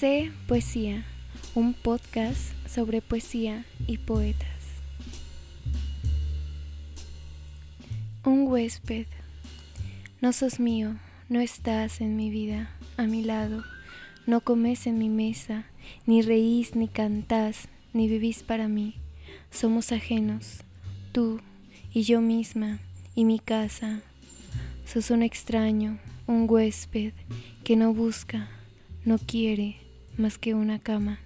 Sé Poesía, un podcast sobre poesía y poetas. Un huésped. No sos mío, no estás en mi vida, a mi lado. No comes en mi mesa, ni reís, ni cantás, ni vivís para mí. Somos ajenos, tú y yo misma y mi casa. Sos un extraño, un huésped que no busca, no quiere más que una cama.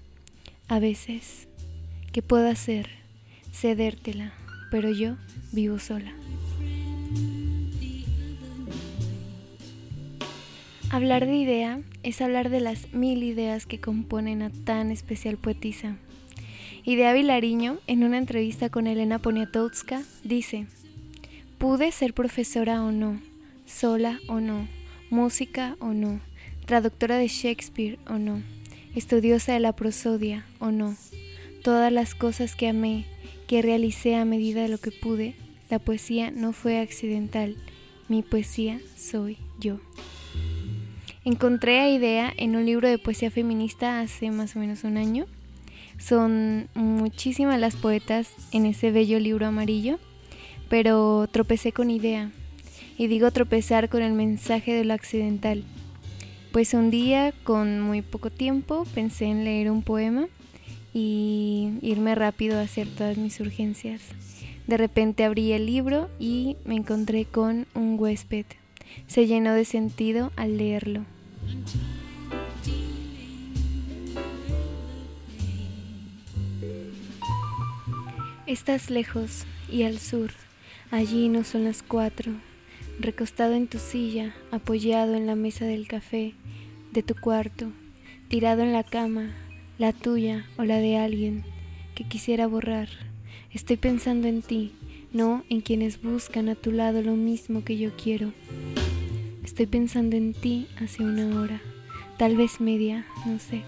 A veces, ¿qué puedo hacer? Cedértela, pero yo vivo sola. Hablar de idea es hablar de las mil ideas que componen a tan especial poetisa. Idea Vilariño, en una entrevista con Elena Poniatowska, dice, Pude ser profesora o no, sola o no, música o no, traductora de Shakespeare o no, estudiosa de la prosodia o no, todas las cosas que amé, que realicé a medida de lo que pude, la poesía no fue accidental, mi poesía soy yo. Encontré a Idea en un libro de poesía feminista hace más o menos un año. Son muchísimas las poetas en ese bello libro amarillo, pero tropecé con Idea. Y digo tropezar con el mensaje de lo accidental, pues un día, con muy poco tiempo, pensé en leer un poema y irme rápido a hacer todas mis urgencias. De repente abrí el libro y me encontré con un huésped. Se llenó de sentido al leerlo. Estás lejos y al sur, allí no son las cuatro recostado en tu silla, apoyado en la mesa del café de tu cuarto, tirado en la cama, la tuya o la de alguien que quisiera borrar. Estoy pensando en ti, no en quienes buscan a tu lado lo mismo que yo quiero. Estoy pensando en ti hace una hora, tal vez media, no sé.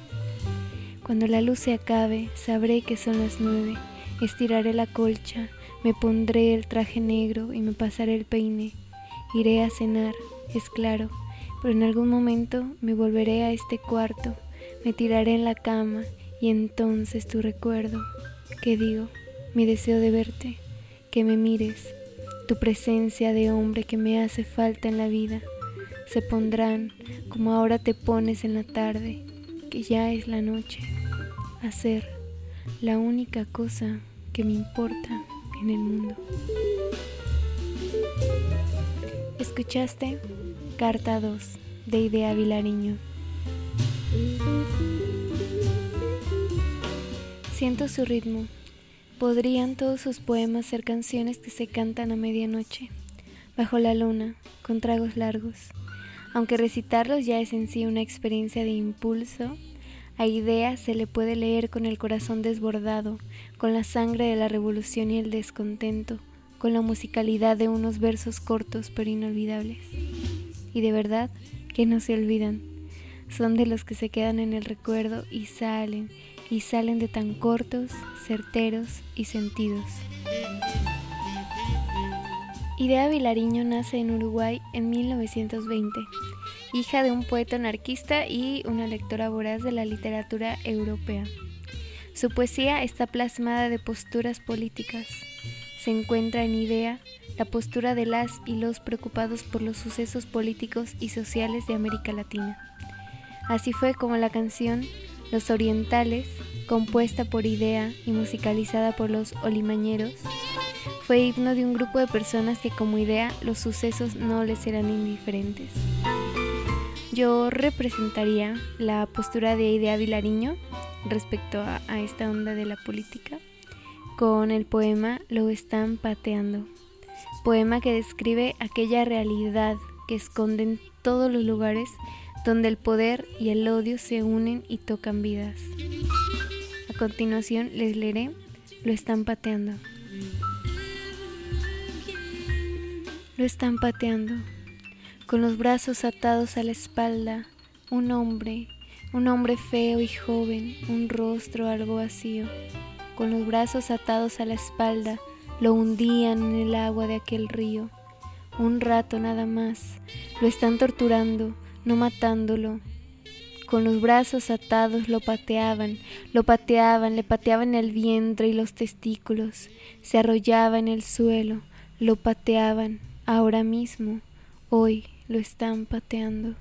Cuando la luz se acabe, sabré que son las nueve, estiraré la colcha, me pondré el traje negro y me pasaré el peine Iré a cenar, es claro, pero en algún momento me volveré a este cuarto, me tiraré en la cama y entonces tu recuerdo, que digo, mi deseo de verte, que me mires, tu presencia de hombre que me hace falta en la vida, se pondrán como ahora te pones en la tarde, que ya es la noche, a ser la única cosa que me importa en el mundo. Escuchaste Carta 2 de Idea Vilariño. Siento su ritmo. Podrían todos sus poemas ser canciones que se cantan a medianoche, bajo la luna, con tragos largos. Aunque recitarlos ya es en sí una experiencia de impulso, a Idea se le puede leer con el corazón desbordado, con la sangre de la revolución y el descontento con la musicalidad de unos versos cortos pero inolvidables. Y de verdad que no se olvidan. Son de los que se quedan en el recuerdo y salen, y salen de tan cortos, certeros y sentidos. Idea Vilariño nace en Uruguay en 1920, hija de un poeta anarquista y una lectora voraz de la literatura europea. Su poesía está plasmada de posturas políticas, se encuentra en idea la postura de las y los preocupados por los sucesos políticos y sociales de América Latina. Así fue como la canción Los Orientales, compuesta por Idea y musicalizada por los Olimañeros, fue himno de un grupo de personas que como idea los sucesos no les eran indiferentes. Yo representaría la postura de Idea Vilariño respecto a, a esta onda de la política con el poema Lo están pateando, poema que describe aquella realidad que esconden todos los lugares donde el poder y el odio se unen y tocan vidas. A continuación les leeré Lo están pateando. Lo están pateando, con los brazos atados a la espalda, un hombre, un hombre feo y joven, un rostro algo vacío con los brazos atados a la espalda, lo hundían en el agua de aquel río. Un rato nada más. Lo están torturando, no matándolo. con los brazos atados lo pateaban, lo pateaban, le pateaban el vientre y los testículos, se arrollaba en el suelo, lo pateaban, ahora mismo, hoy lo están pateando.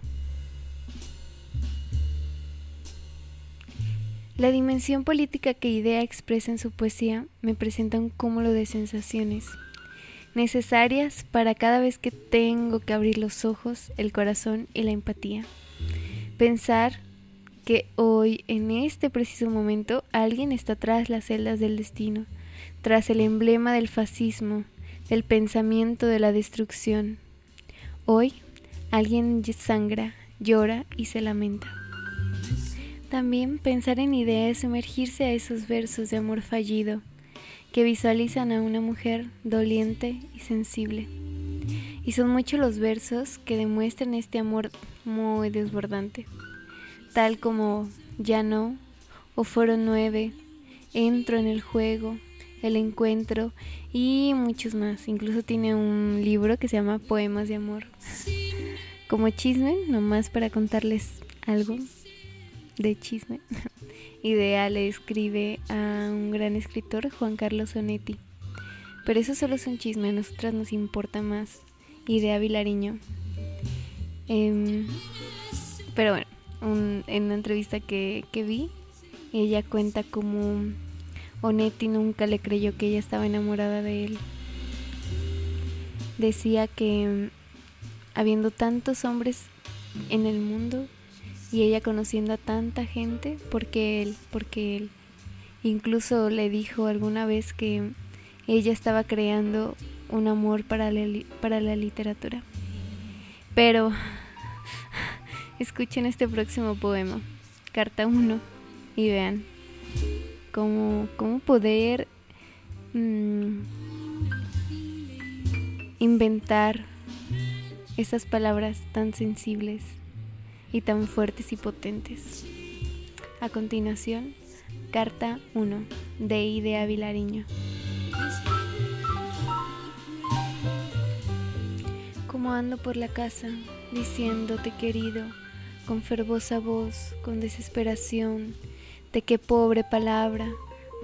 La dimensión política que Idea expresa en su poesía me presenta un cúmulo de sensaciones necesarias para cada vez que tengo que abrir los ojos, el corazón y la empatía. Pensar que hoy, en este preciso momento, alguien está tras las celdas del destino, tras el emblema del fascismo, del pensamiento de la destrucción. Hoy, alguien sangra, llora y se lamenta. También pensar en ideas sumergirse a esos versos de amor fallido que visualizan a una mujer doliente y sensible. Y son muchos los versos que demuestran este amor muy desbordante, tal como Ya no, o Foro 9, Entro en el juego, El encuentro y muchos más. Incluso tiene un libro que se llama Poemas de Amor. Como chisme, nomás para contarles algo de chisme. Idea le escribe a un gran escritor, Juan Carlos Sonetti. Pero eso solo es un chisme, a nosotras nos importa más Idea Vilariño. Em, pero bueno, en una entrevista que, que vi, ella cuenta como Onetti nunca le creyó que ella estaba enamorada de él. Decía que habiendo tantos hombres en el mundo, y ella conociendo a tanta gente porque él, porque él. Incluso le dijo alguna vez que ella estaba creando un amor para la, para la literatura. Pero escuchen este próximo poema, carta 1, y vean cómo, cómo poder mm, inventar esas palabras tan sensibles y tan fuertes y potentes. A continuación, carta 1 de Idea Vilariño. Como ando por la casa, diciéndote querido, con fervosa voz, con desesperación, de qué pobre palabra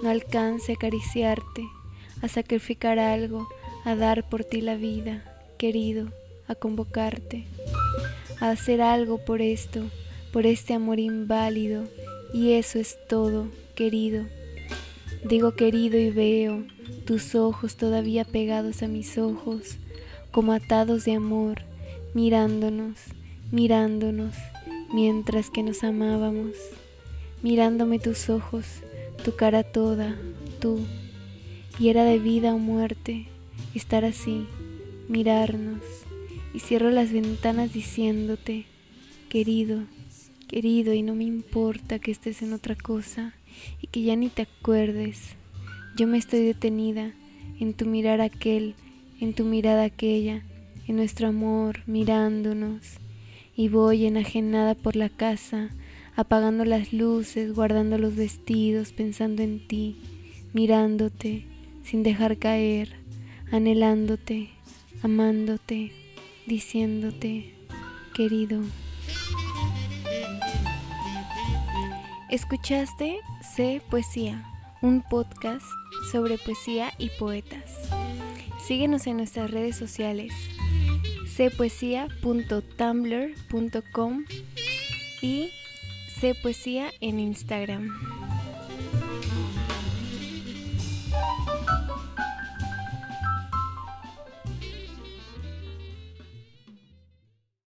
no alcance a acariciarte, a sacrificar algo, a dar por ti la vida, querido, a convocarte a hacer algo por esto, por este amor inválido, y eso es todo, querido. Digo querido y veo tus ojos todavía pegados a mis ojos, como atados de amor, mirándonos, mirándonos, mientras que nos amábamos, mirándome tus ojos, tu cara toda, tú, y era de vida o muerte estar así, mirarnos y cierro las ventanas diciéndote, querido, querido, y no me importa que estés en otra cosa y que ya ni te acuerdes. Yo me estoy detenida en tu mirar aquel, en tu mirada aquella, en nuestro amor, mirándonos, y voy enajenada por la casa, apagando las luces, guardando los vestidos, pensando en ti, mirándote, sin dejar caer, anhelándote, amándote diciéndote, querido. Escuchaste Sé Poesía, un podcast sobre poesía y poetas. Síguenos en nuestras redes sociales cpoesia.tumblr.com y cpoesía en Instagram.